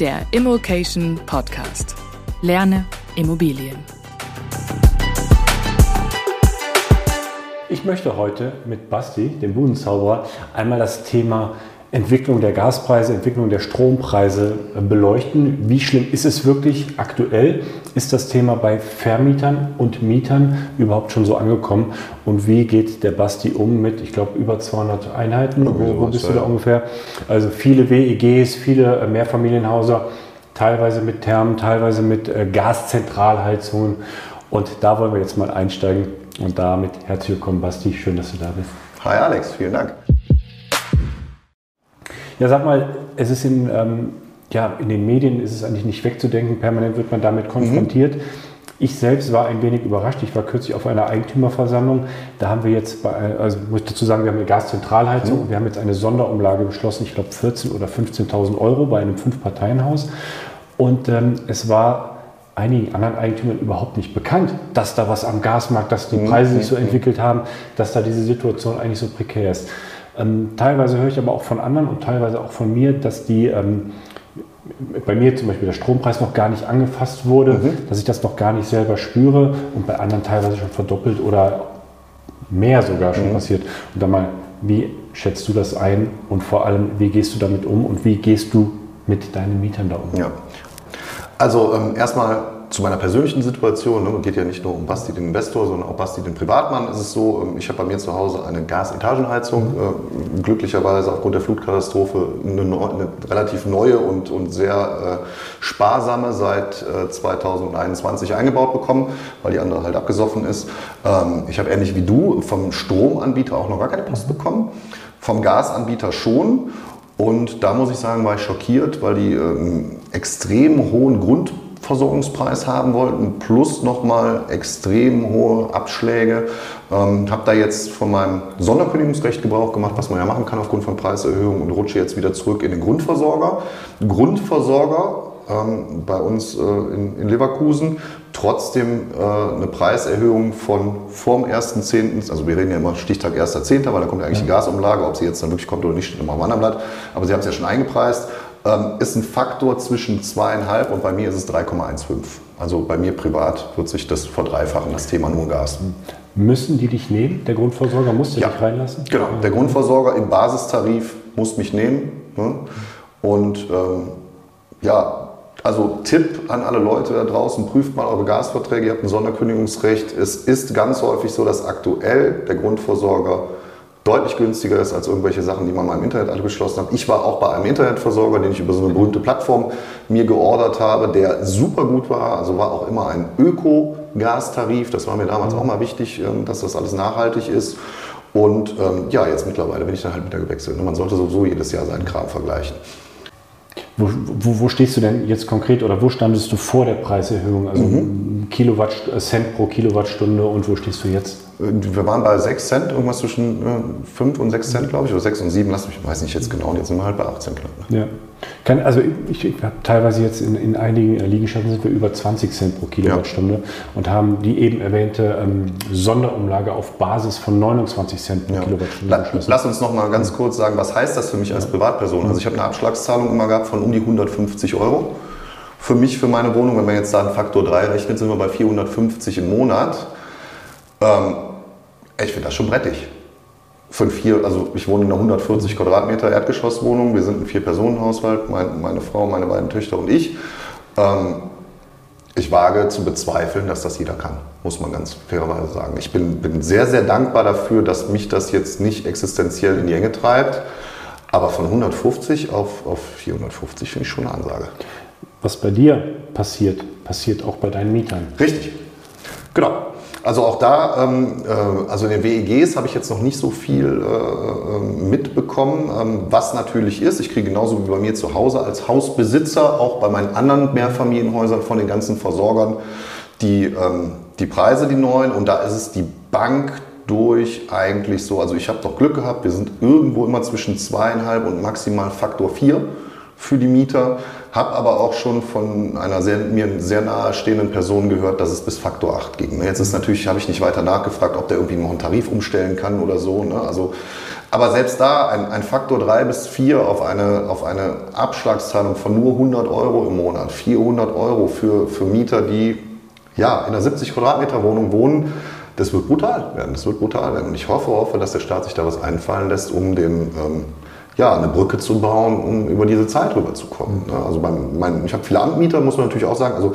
der Immokation Podcast. Lerne Immobilien. Ich möchte heute mit Basti, dem Budenzauberer, einmal das Thema Entwicklung der Gaspreise, Entwicklung der Strompreise beleuchten. Wie schlimm ist es wirklich aktuell? Ist das Thema bei Vermietern und Mietern überhaupt schon so angekommen? Und wie geht der Basti um mit, ich glaube, über 200 Einheiten? Wo, wo bist du da ungefähr? Also viele WEGs, viele äh, Mehrfamilienhäuser, teilweise mit Thermen, teilweise mit äh, Gaszentralheizungen. Und da wollen wir jetzt mal einsteigen. Und damit herzlich willkommen, Basti. Schön, dass du da bist. Hi Alex, vielen Dank. Ja, sag mal, es ist in, ähm, ja, in den Medien ist es eigentlich nicht wegzudenken, permanent wird man damit konfrontiert. Mhm. Ich selbst war ein wenig überrascht. Ich war kürzlich auf einer Eigentümerversammlung. Da haben wir jetzt, bei, also muss ich dazu sagen, wir haben eine Gaszentralheizung mhm. und wir haben jetzt eine Sonderumlage beschlossen, ich glaube 14.000 oder 15.000 Euro bei einem Fünf-Parteien-Haus. Und ähm, es war einigen anderen Eigentümern überhaupt nicht bekannt, dass da was am Gasmarkt, dass die mhm. Preise sich so mhm. entwickelt haben, dass da diese Situation eigentlich so prekär ist. Ähm, teilweise höre ich aber auch von anderen und teilweise auch von mir, dass die ähm, bei mir zum Beispiel der Strompreis noch gar nicht angefasst wurde, mhm. dass ich das noch gar nicht selber spüre und bei anderen teilweise schon verdoppelt oder mehr sogar schon mhm. passiert. Und dann mal, wie schätzt du das ein und vor allem, wie gehst du damit um und wie gehst du mit deinen Mietern da um? Ja. Also ähm, erstmal zu meiner persönlichen Situation, ne, geht ja nicht nur um Basti den Investor, sondern auch Basti den Privatmann, ist es so, ähm, ich habe bei mir zu Hause eine Gasetagenheizung, mhm. äh, glücklicherweise aufgrund der Flutkatastrophe eine, eine relativ neue und, und sehr äh, sparsame seit äh, 2021 eingebaut bekommen, weil die andere halt abgesoffen ist. Ähm, ich habe ähnlich wie du vom Stromanbieter auch noch gar keine Post bekommen, vom Gasanbieter schon. Und da muss ich sagen, war ich schockiert, weil die ähm, extrem hohen Grund Versorgungspreis haben wollten, plus nochmal extrem hohe Abschläge. Ähm, habe da jetzt von meinem Sonderkündigungsrecht Gebrauch gemacht, was man ja machen kann aufgrund von Preiserhöhungen und rutsche jetzt wieder zurück in den Grundversorger. Grundversorger ähm, bei uns äh, in, in, Leverkusen trotzdem äh, eine Preiserhöhung von vorm 1.10., also wir reden ja immer Stichtag 1.10., weil da kommt ja eigentlich die Gasumlage, ob sie jetzt dann wirklich kommt oder nicht, steht immer am anderen Blatt, aber sie haben es ja schon eingepreist ähm, ist ein Faktor zwischen zweieinhalb und bei mir ist es 3,15. Also bei mir privat wird sich das verdreifachen, das Thema nur Gas. Müssen die dich nehmen? Der Grundversorger muss dich ja. reinlassen? Genau, der Grundversorger im Basistarif muss mich nehmen. Ne? Und ähm, ja, also Tipp an alle Leute da draußen, prüft mal eure Gasverträge, ihr habt ein Sonderkündigungsrecht. Es ist ganz häufig so, dass aktuell der Grundversorger deutlich günstiger ist als irgendwelche Sachen, die man mal im Internet alle hat. Ich war auch bei einem Internetversorger, den ich über so eine berühmte Plattform mir geordert habe, der super gut war. Also war auch immer ein Öko-Gastarif. Das war mir damals auch mal wichtig, ähm, dass das alles nachhaltig ist. Und ähm, ja, jetzt mittlerweile bin ich dann halt wieder gewechselt. man sollte sowieso jedes Jahr seinen Kram vergleichen. Wo, wo, wo, stehst du denn jetzt konkret oder wo standest du vor der Preiserhöhung? Also mhm. Kilowatt, Cent pro Kilowattstunde und wo stehst du jetzt? Wir waren bei 6 Cent, irgendwas zwischen 5 äh, und 6 Cent, glaube ich, oder 6 und 7, lass mich, weiß nicht jetzt genau, und jetzt sind wir halt bei 18 knapp. Ne? Ja. Kann, also ich, ich habe teilweise jetzt in, in einigen Liegenschaften sind wir über 20 Cent pro Kilowattstunde ja. und haben die eben erwähnte ähm, Sonderumlage auf Basis von 29 Cent pro ja. Kilowattstunde La, Lass uns noch mal ganz kurz sagen, was heißt das für mich als Privatperson? Also ich habe eine Abschlagszahlung immer gehabt von um die 150 Euro. Für mich, für meine Wohnung, wenn man jetzt da einen Faktor 3 rechnet, sind wir bei 450 im Monat. Ähm, ich finde das schon brettig. Für vier, also ich wohne in einer 140 Quadratmeter Erdgeschosswohnung. Wir sind ein Vier-Personen-Haushalt, mein, meine Frau, meine beiden Töchter und ich. Ähm, ich wage zu bezweifeln, dass das jeder kann, muss man ganz fairerweise sagen. Ich bin, bin sehr, sehr dankbar dafür, dass mich das jetzt nicht existenziell in die Enge treibt. Aber von 150 auf, auf 450 finde ich schon eine Ansage. Was bei dir passiert, passiert auch bei deinen Mietern. Richtig. Genau. Also auch da, ähm, äh, also in den WEGs habe ich jetzt noch nicht so viel äh, ähm, mitbekommen, ähm, was natürlich ist. Ich kriege genauso wie bei mir zu Hause als Hausbesitzer, auch bei meinen anderen Mehrfamilienhäusern von den ganzen Versorgern, die, ähm, die Preise, die neuen. Und da ist es die Bank durch eigentlich so, also ich habe doch Glück gehabt, wir sind irgendwo immer zwischen zweieinhalb und maximal Faktor vier für die Mieter. Habe aber auch schon von einer sehr, mir sehr nahestehenden Person gehört, dass es bis Faktor 8 ging. Jetzt ist natürlich, habe ich nicht weiter nachgefragt, ob der irgendwie noch einen Tarif umstellen kann oder so. Ne? Also Aber selbst da ein, ein Faktor 3 bis 4 auf eine, auf eine Abschlagszahlung von nur 100 Euro im Monat, 400 Euro für, für Mieter, die ja, in einer 70 Quadratmeter Wohnung wohnen, das wird brutal werden. Das wird brutal werden. Und ich hoffe, hoffe, dass der Staat sich da was einfallen lässt, um den, ähm, ja, eine Brücke zu bauen, um über diese Zeit rüberzukommen. Ne? Also beim, mein, ich habe viele Anbieter, muss man natürlich auch sagen. Also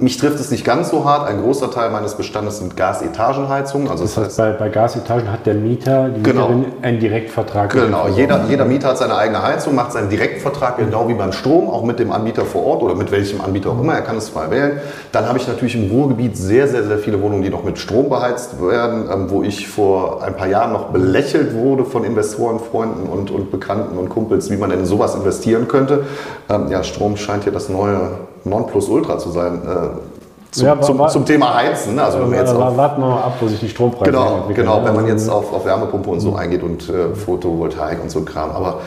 mich trifft es nicht ganz so hart. Ein großer Teil meines Bestandes sind Gasetagenheizungen. Also das, das heißt, bei, bei, Gasetagen hat der Mieter, die genau. Mieterin einen Direktvertrag. Genau, jeder, jeder Mieter hat seine eigene Heizung, macht seinen Direktvertrag genau wie beim Strom, auch mit dem Anbieter vor Ort oder mit welchem Anbieter auch immer. Er kann es frei wählen. Dann habe ich natürlich im Ruhrgebiet sehr, sehr, sehr viele Wohnungen, die noch mit Strom beheizt werden, ähm, wo ich vor ein paar Jahren noch belächelt wurde von Investoren, Freunden und, und Bekannten und Kumpels, wie man denn in sowas investieren könnte. Ähm, ja, Strom scheint ja das neue Nonplusultra zu sein. Äh, zum, ja, zum, zum, Thema Heizen. Ne? Also wenn wir jetzt auf, warten wir mal ab, wo sich die Strompreise genau. Genau, wenn man jetzt auf, auf Wärmepumpe und so mhm. eingeht und äh, Photovoltaik und so Kram. Aber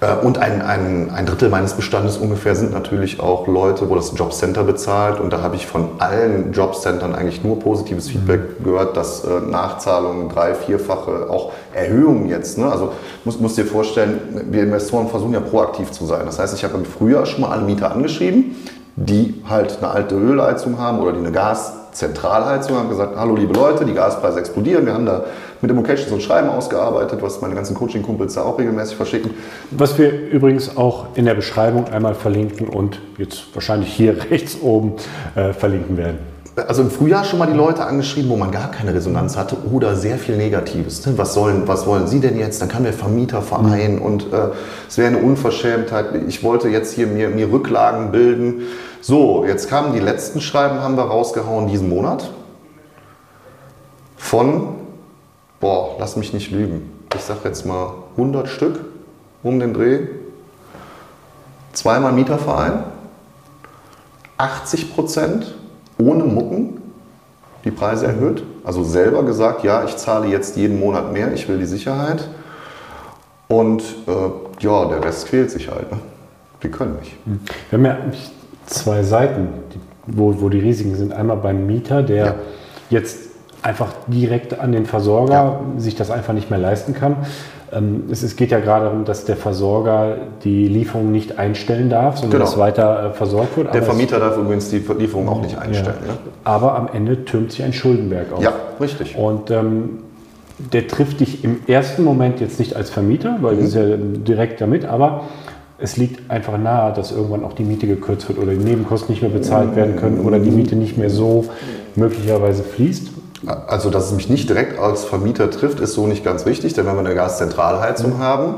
äh, und ein, ein, ein Drittel meines Bestandes ungefähr sind natürlich auch Leute, wo das Jobcenter bezahlt. Und da habe ich von allen Jobcentern eigentlich nur positives mhm. Feedback gehört, dass äh, Nachzahlungen, drei-, vierfache, auch Erhöhungen jetzt. Ne? Also muss, muss dir vorstellen, wir Investoren versuchen ja proaktiv zu sein. Das heißt, ich habe im Frühjahr schon mal alle Mieter angeschrieben die halt eine alte Ölheizung haben oder die eine Gaszentralheizung haben, gesagt, hallo liebe Leute, die Gaspreise explodieren. Wir haben da mit dem Occasion so ein Schreiben ausgearbeitet, was meine ganzen Coaching-Kumpels da auch regelmäßig verschicken. Was wir übrigens auch in der Beschreibung einmal verlinken und jetzt wahrscheinlich hier rechts oben äh, verlinken werden also im Frühjahr schon mal die Leute angeschrieben, wo man gar keine Resonanz hatte oder sehr viel Negatives. Ne? Was, sollen, was wollen Sie denn jetzt? Dann kann der Vermieterverein mhm. und äh, es wäre eine Unverschämtheit. Ich wollte jetzt hier mir, mir Rücklagen bilden. So, jetzt kamen die letzten Schreiben, haben wir rausgehauen diesen Monat. Von, boah, lass mich nicht lügen. Ich sag jetzt mal 100 Stück um den Dreh. Zweimal Mieterverein. 80 Prozent ohne Mucken die Preise erhöht. Also selber gesagt, ja, ich zahle jetzt jeden Monat mehr, ich will die Sicherheit. Und äh, ja, der Rest quält sich halt. Ne? Wir können nicht. Hm. Wir haben ja zwei Seiten, wo, wo die Risiken sind. Einmal beim Mieter, der ja. jetzt einfach direkt an den Versorger ja. sich das einfach nicht mehr leisten kann. Ähm, es, geht ja gerade darum, dass der Versorger die Lieferung nicht einstellen darf, sondern genau. dass weiter äh, versorgt wird. Der Vermieter darf übrigens die Lieferung auch nicht einstellen. Ja. Ne? Aber am Ende türmt sich ein Schuldenberg auf. Ja, richtig. Und ähm, der trifft dich im ersten Moment jetzt nicht als Vermieter, weil mhm. das ist ja direkt damit, aber es liegt einfach nahe, dass irgendwann auch die Miete gekürzt wird oder die Nebenkosten nicht mehr bezahlt werden können oder die Miete nicht mehr so möglicherweise fließt. Also, dass es mich nicht direkt als Vermieter trifft, ist so nicht ganz richtig, denn wenn wir eine Gaszentralheizung mhm. haben,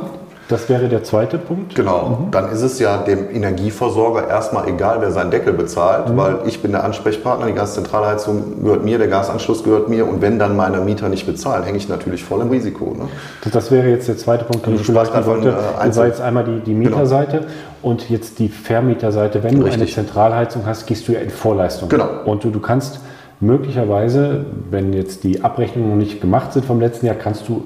das wäre der zweite Punkt. Genau, mhm. dann ist es ja dem Energieversorger erstmal egal, wer seinen Deckel bezahlt, mhm. weil ich bin der Ansprechpartner, die Gaszentralheizung gehört mir, der Gasanschluss gehört mir und wenn dann meine Mieter nicht bezahlen, hänge ich natürlich voll im Risiko. Ne? Das wäre jetzt der zweite Punkt, den ich beleuchten wollte. Äh, das war jetzt einmal die, die genau. Mieterseite genau. und jetzt die Vermieterseite. Wenn Richtig. du eine Zentralheizung hast, gehst du ja in Vorleistung. Genau. Und du, du kannst möglicherweise, wenn jetzt die Abrechnungen noch nicht gemacht sind vom letzten Jahr, kannst du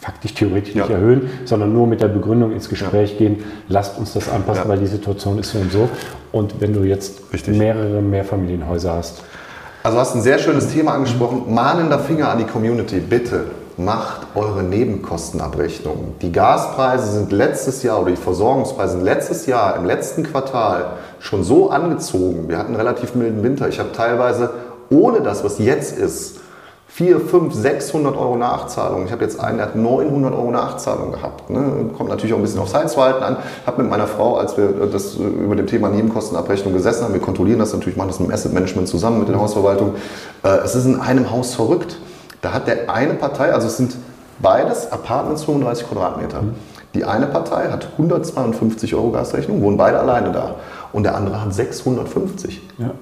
faktisch theoretisch ja. nicht erhöhen, sondern nur mit der Begründung ins Gespräch ja. gehen, lasst uns das anpassen, ja. weil die Situation ist so und so. Und wenn du jetzt Richtig. mehrere Mehrfamilienhäuser hast. Also hast ein sehr schönes Thema angesprochen. Mahnender Finger an die Community, bitte macht eure Nebenkostenabrechnung. Die Gaspreise sind letztes Jahr oder die Versorgungspreise sind letztes Jahr im letzten Quartal schon so angezogen. Wir hatten einen relativ milden Winter. Ich habe teilweise ohne das, was jetzt ist, 4, 5, 600 Euro Nachzahlung. Ich habe jetzt einen, der hat 900 Euro Nachzahlung gehabt. Ne? Kommt natürlich auch ein bisschen aufs Heizverhalten an. Habe mit meiner Frau, als wir das über dem Thema Nebenkostenabrechnung gesessen haben, wir kontrollieren das natürlich, machen das mit dem Asset Management zusammen mit der Hausverwaltung. Äh, es ist in einem Haus verrückt. Da hat der eine Partei, also es sind beides Apartments 35 Quadratmeter. Die eine Partei hat 152 Euro Gasrechnung, wohnen beide alleine da. Und der andere hat 650. Ja.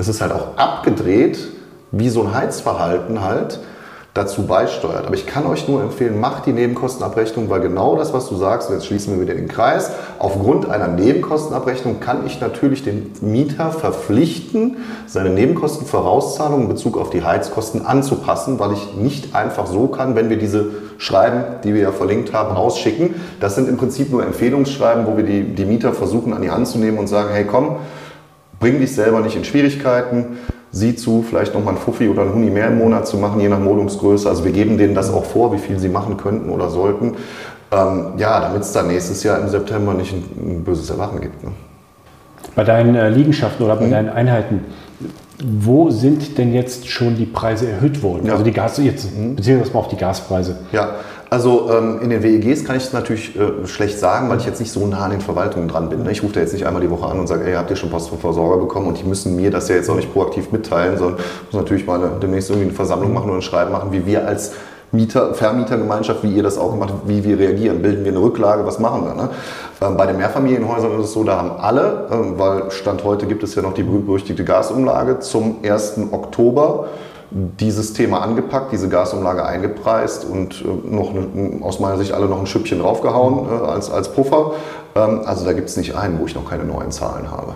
Das ist halt auch abgedreht, wie so ein Heizverhalten halt dazu beisteuert. Aber ich kann euch nur empfehlen, macht die Nebenkostenabrechnung, weil genau das, was du sagst, und jetzt schließen wir wieder den Kreis, aufgrund einer Nebenkostenabrechnung kann ich natürlich den Mieter verpflichten, seine Nebenkostenvorauszahlung in Bezug auf die Heizkosten anzupassen, weil ich nicht einfach so kann, wenn wir diese Schreiben, die wir ja verlinkt haben, rausschicken. Das sind im Prinzip nur Empfehlungsschreiben, wo wir die, die Mieter versuchen an die Hand zu nehmen und sagen, hey komm, bring dich selber nicht in Schwierigkeiten. sieh zu, vielleicht nochmal ein Fuffi oder ein Huni mehr im Monat zu machen, je nach Modungsgröße. Also wir geben denen das auch vor, wie viel sie machen könnten oder sollten. Ähm, ja, damit es dann nächstes Jahr im September nicht ein, ein böses Erwachen gibt. Ne? Bei deinen äh, Liegenschaften oder bei mhm. deinen Einheiten, wo sind denn jetzt schon die Preise erhöht worden? Ja. Also die Gas, jetzt mhm. beziehen wir uns mal auf die Gaspreise. Ja, also ähm, in den WEGs kann ich es natürlich äh, schlecht sagen, weil ich jetzt nicht so nah an den Verwaltungen dran bin. Ne? Ich rufe da jetzt nicht einmal die Woche an und sage, ey, habt ihr schon Post vom Versorger bekommen? Und die müssen mir das ja jetzt auch nicht proaktiv mitteilen, sondern muss natürlich mal eine, demnächst irgendwie eine Versammlung machen oder ein Schreiben machen, wie wir als Mieter, Vermietergemeinschaft, wie ihr das auch gemacht wie wir reagieren. Bilden wir eine Rücklage, was machen wir? Ne? Ähm, bei den Mehrfamilienhäusern ist es so, da haben alle, ähm, weil Stand heute gibt es ja noch die berüchtigte Gasumlage, zum 1. Oktober dieses Thema angepackt, diese Gasumlage eingepreist und äh, noch eine, aus meiner Sicht alle noch ein Schüppchen draufgehauen äh, als, als Puffer. Ähm, also da gibt es nicht einen, wo ich noch keine neuen Zahlen habe.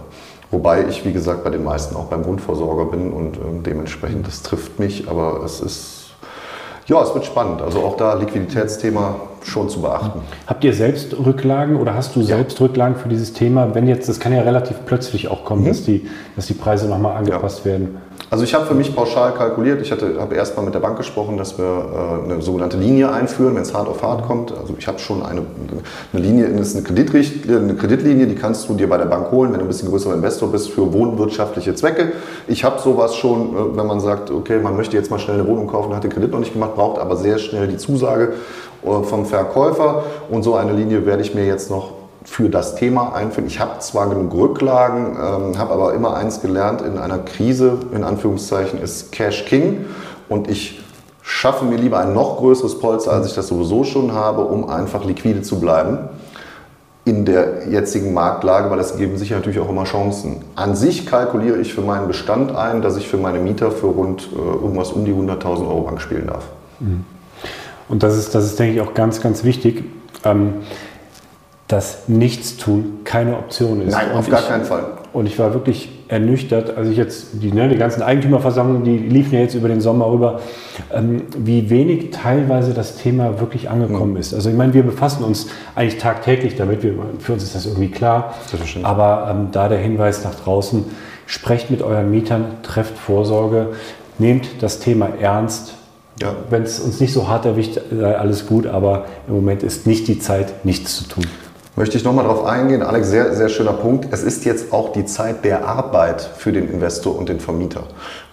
Wobei ich, wie gesagt, bei den meisten auch beim Grundversorger bin und dementsprechend, das trifft mich, aber es ist ja, es wird spannend. Also auch da Liquiditätsthema schon zu beachten. Habt ihr selbst Rücklagen oder hast du ja. selbst Rücklagen für dieses Thema? Wenn jetzt, das kann ja relativ plötzlich auch kommen, mhm. dass, die, dass die Preise nochmal angepasst ja. werden. Also ich habe für mich pauschal kalkuliert. Ich habe erst mal mit der Bank gesprochen, dass wir äh, eine sogenannte Linie einführen, wenn es hart auf hart kommt. Also ich habe schon eine, eine Linie, das ist eine, eine Kreditlinie, die kannst du dir bei der Bank holen, wenn du ein bisschen größerer Investor bist, für wohnwirtschaftliche Zwecke. Ich habe sowas schon, äh, wenn man sagt, okay, man möchte jetzt mal schnell eine Wohnung kaufen, hat den Kredit noch nicht gemacht, braucht aber sehr schnell die Zusage äh, vom Verkäufer. Und so eine Linie werde ich mir jetzt noch für das Thema einführen. Ich habe zwar genug Rücklagen, ähm, habe aber immer eins gelernt, in einer Krise, in Anführungszeichen, ist Cash King und ich schaffe mir lieber ein noch größeres Polster, als ich das sowieso schon habe, um einfach liquide zu bleiben in der jetzigen Marktlage, weil das geben sich natürlich auch immer Chancen. An sich kalkuliere ich für meinen Bestand ein, dass ich für meine Mieter für rund äh, irgendwas um die 100.000 Euro Bank spielen darf. Mhm. Und das ist, das ist, denke ich, auch ganz, ganz wichtig. Ähm, dass Nichtstun keine Option ist. Nein, auf gar ich, keinen Fall. Und ich war wirklich ernüchtert, als ich jetzt, die, ne, die ganzen Eigentümerversammlungen, die liefen ja jetzt über den Sommer rüber, ähm, wie wenig teilweise das Thema wirklich angekommen mhm. ist. Also ich meine, wir befassen uns eigentlich tagtäglich damit, wir, für uns ist das irgendwie klar, aber ähm, da der Hinweis nach draußen, sprecht mit euren Mietern, trefft Vorsorge, nehmt das Thema ernst, ja. Wenn es uns nicht so hart erwischt, sei alles gut, aber im Moment ist nicht die Zeit, nichts zu tun. Möchte ich nochmal darauf eingehen, Alex, sehr, sehr schöner Punkt. Es ist jetzt auch die Zeit der Arbeit für den Investor und den Vermieter.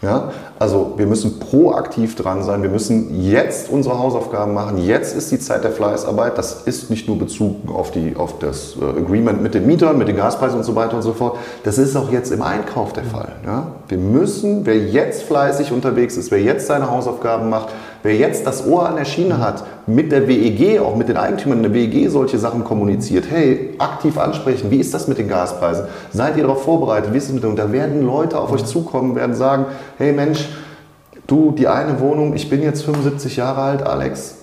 Ja? Also wir müssen proaktiv dran sein, wir müssen jetzt unsere Hausaufgaben machen, jetzt ist die Zeit der Fleißarbeit. Das ist nicht nur Bezug auf, die, auf das äh, Agreement mit den Mietern, mit den Gaspreisen und so weiter und so fort. Das ist auch jetzt im Einkauf der Fall. Ja? Wir müssen, wer jetzt fleißig unterwegs ist, wer jetzt seine Hausaufgaben macht, wer jetzt das Ohr an der Schiene hat, mit der WEG, auch mit den Eigentümern der WEG solche Sachen kommuniziert, hey, aktiv ansprechen, wie ist das mit den Gaspreisen? Seid ihr darauf vorbereitet? Wie ist es mit dem? Da werden Leute auf euch zukommen, werden sagen, hey Mensch, du, die eine Wohnung, ich bin jetzt 75 Jahre alt, Alex,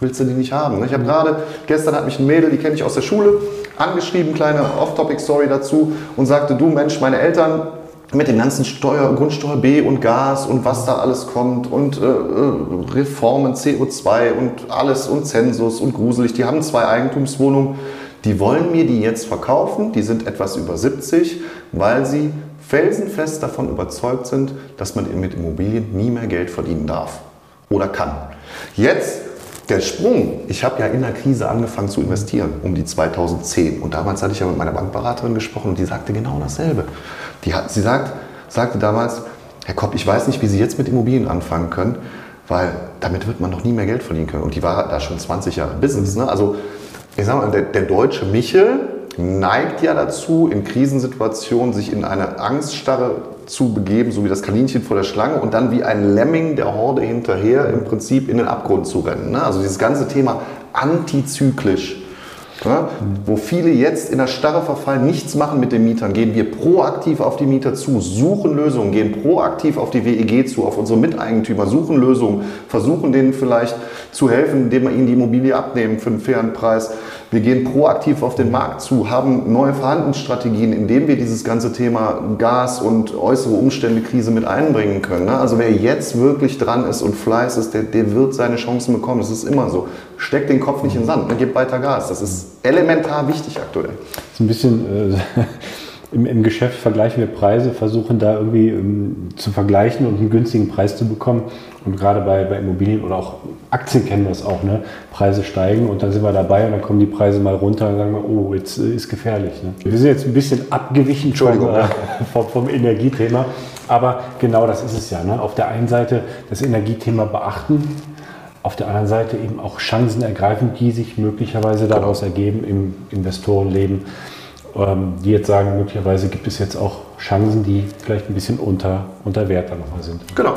willst du die nicht haben? Ich habe gerade, gestern hat mich ein Mädel, die kenne ich aus der Schule, angeschrieben, kleine Off-Topic-Story dazu und sagte, du Mensch, meine Eltern mit den ganzen Steuer, Grundsteuer B und Gas und was da alles kommt und äh, äh Reformen, CO2 und alles und Zensus und gruselig. Die haben zwei Eigentumswohnungen, die wollen mir die jetzt verkaufen, die sind etwas über 70, weil sie felsenfest davon überzeugt sind, dass man mit Immobilien nie mehr Geld verdienen darf oder kann. Jetzt der Sprung, ich habe ja in der Krise angefangen zu investieren, um die 2010. Und damals hatte ich ja mit meiner Bankberaterin gesprochen und die sagte genau dasselbe. Die hat, sie sagt, sagte damals, Herr Kopp, ich weiß nicht, wie Sie jetzt mit Immobilien anfangen können, weil damit wird man noch nie mehr Geld verdienen können. Und die war da schon 20 Jahre Business. Ne? Also ich sag mal, der, der deutsche Michel neigt ja dazu, in Krisensituationen sich in eine Angststarre zu begeben, so wie das Kaninchen vor der Schlange und dann wie ein Lemming der Horde hinterher im Prinzip in den Abgrund zu rennen. Ne? Also dieses ganze Thema antizyklisch ja, wo viele jetzt in der Starre verfallen, nichts machen mit den Mietern, gehen wir proaktiv auf die Mieter zu, suchen Lösungen, gehen proaktiv auf die WEG zu, auf unsere Miteigentümer, suchen Lösungen, versuchen denen vielleicht zu helfen, indem wir ihnen die Immobilie abnehmen für einen fairen Preis. Wir gehen proaktiv auf den Markt zu, haben neue Verhandlungsstrategien, indem wir dieses ganze Thema Gas und äußere Umstände, Krise mit einbringen können. Ne? Also wer jetzt wirklich dran ist und Fleiß ist, der, der wird seine Chancen bekommen. Das ist immer so. Steckt den Kopf nicht in den Sand, ne? gib weiter Gas. Das ist elementar wichtig aktuell. Das ist ein bisschen... Äh im, im Geschäft vergleichen wir Preise, versuchen da irgendwie um, zu vergleichen und einen günstigen Preis zu bekommen. Und gerade bei, bei Immobilien oder auch Aktien kennen wir es auch, ne? Preise steigen und dann sind wir dabei und dann kommen die Preise mal runter und sagen wir, oh, jetzt äh, ist gefährlich. Ne? Wir sind jetzt ein bisschen abgewichen vom, äh, vom, vom, Energiethema, aber genau das ist es ja. Ne? Auf der einen Seite das Energiethema beachten, auf der anderen Seite eben auch Chancen ergreifen, die sich möglicherweise daraus ergeben im Investorenleben ähm, die jetzt sagen, möglicherweise gibt es jetzt auch Chancen, die vielleicht ein bisschen unter, unter Wert dann nochmal sind. Genau.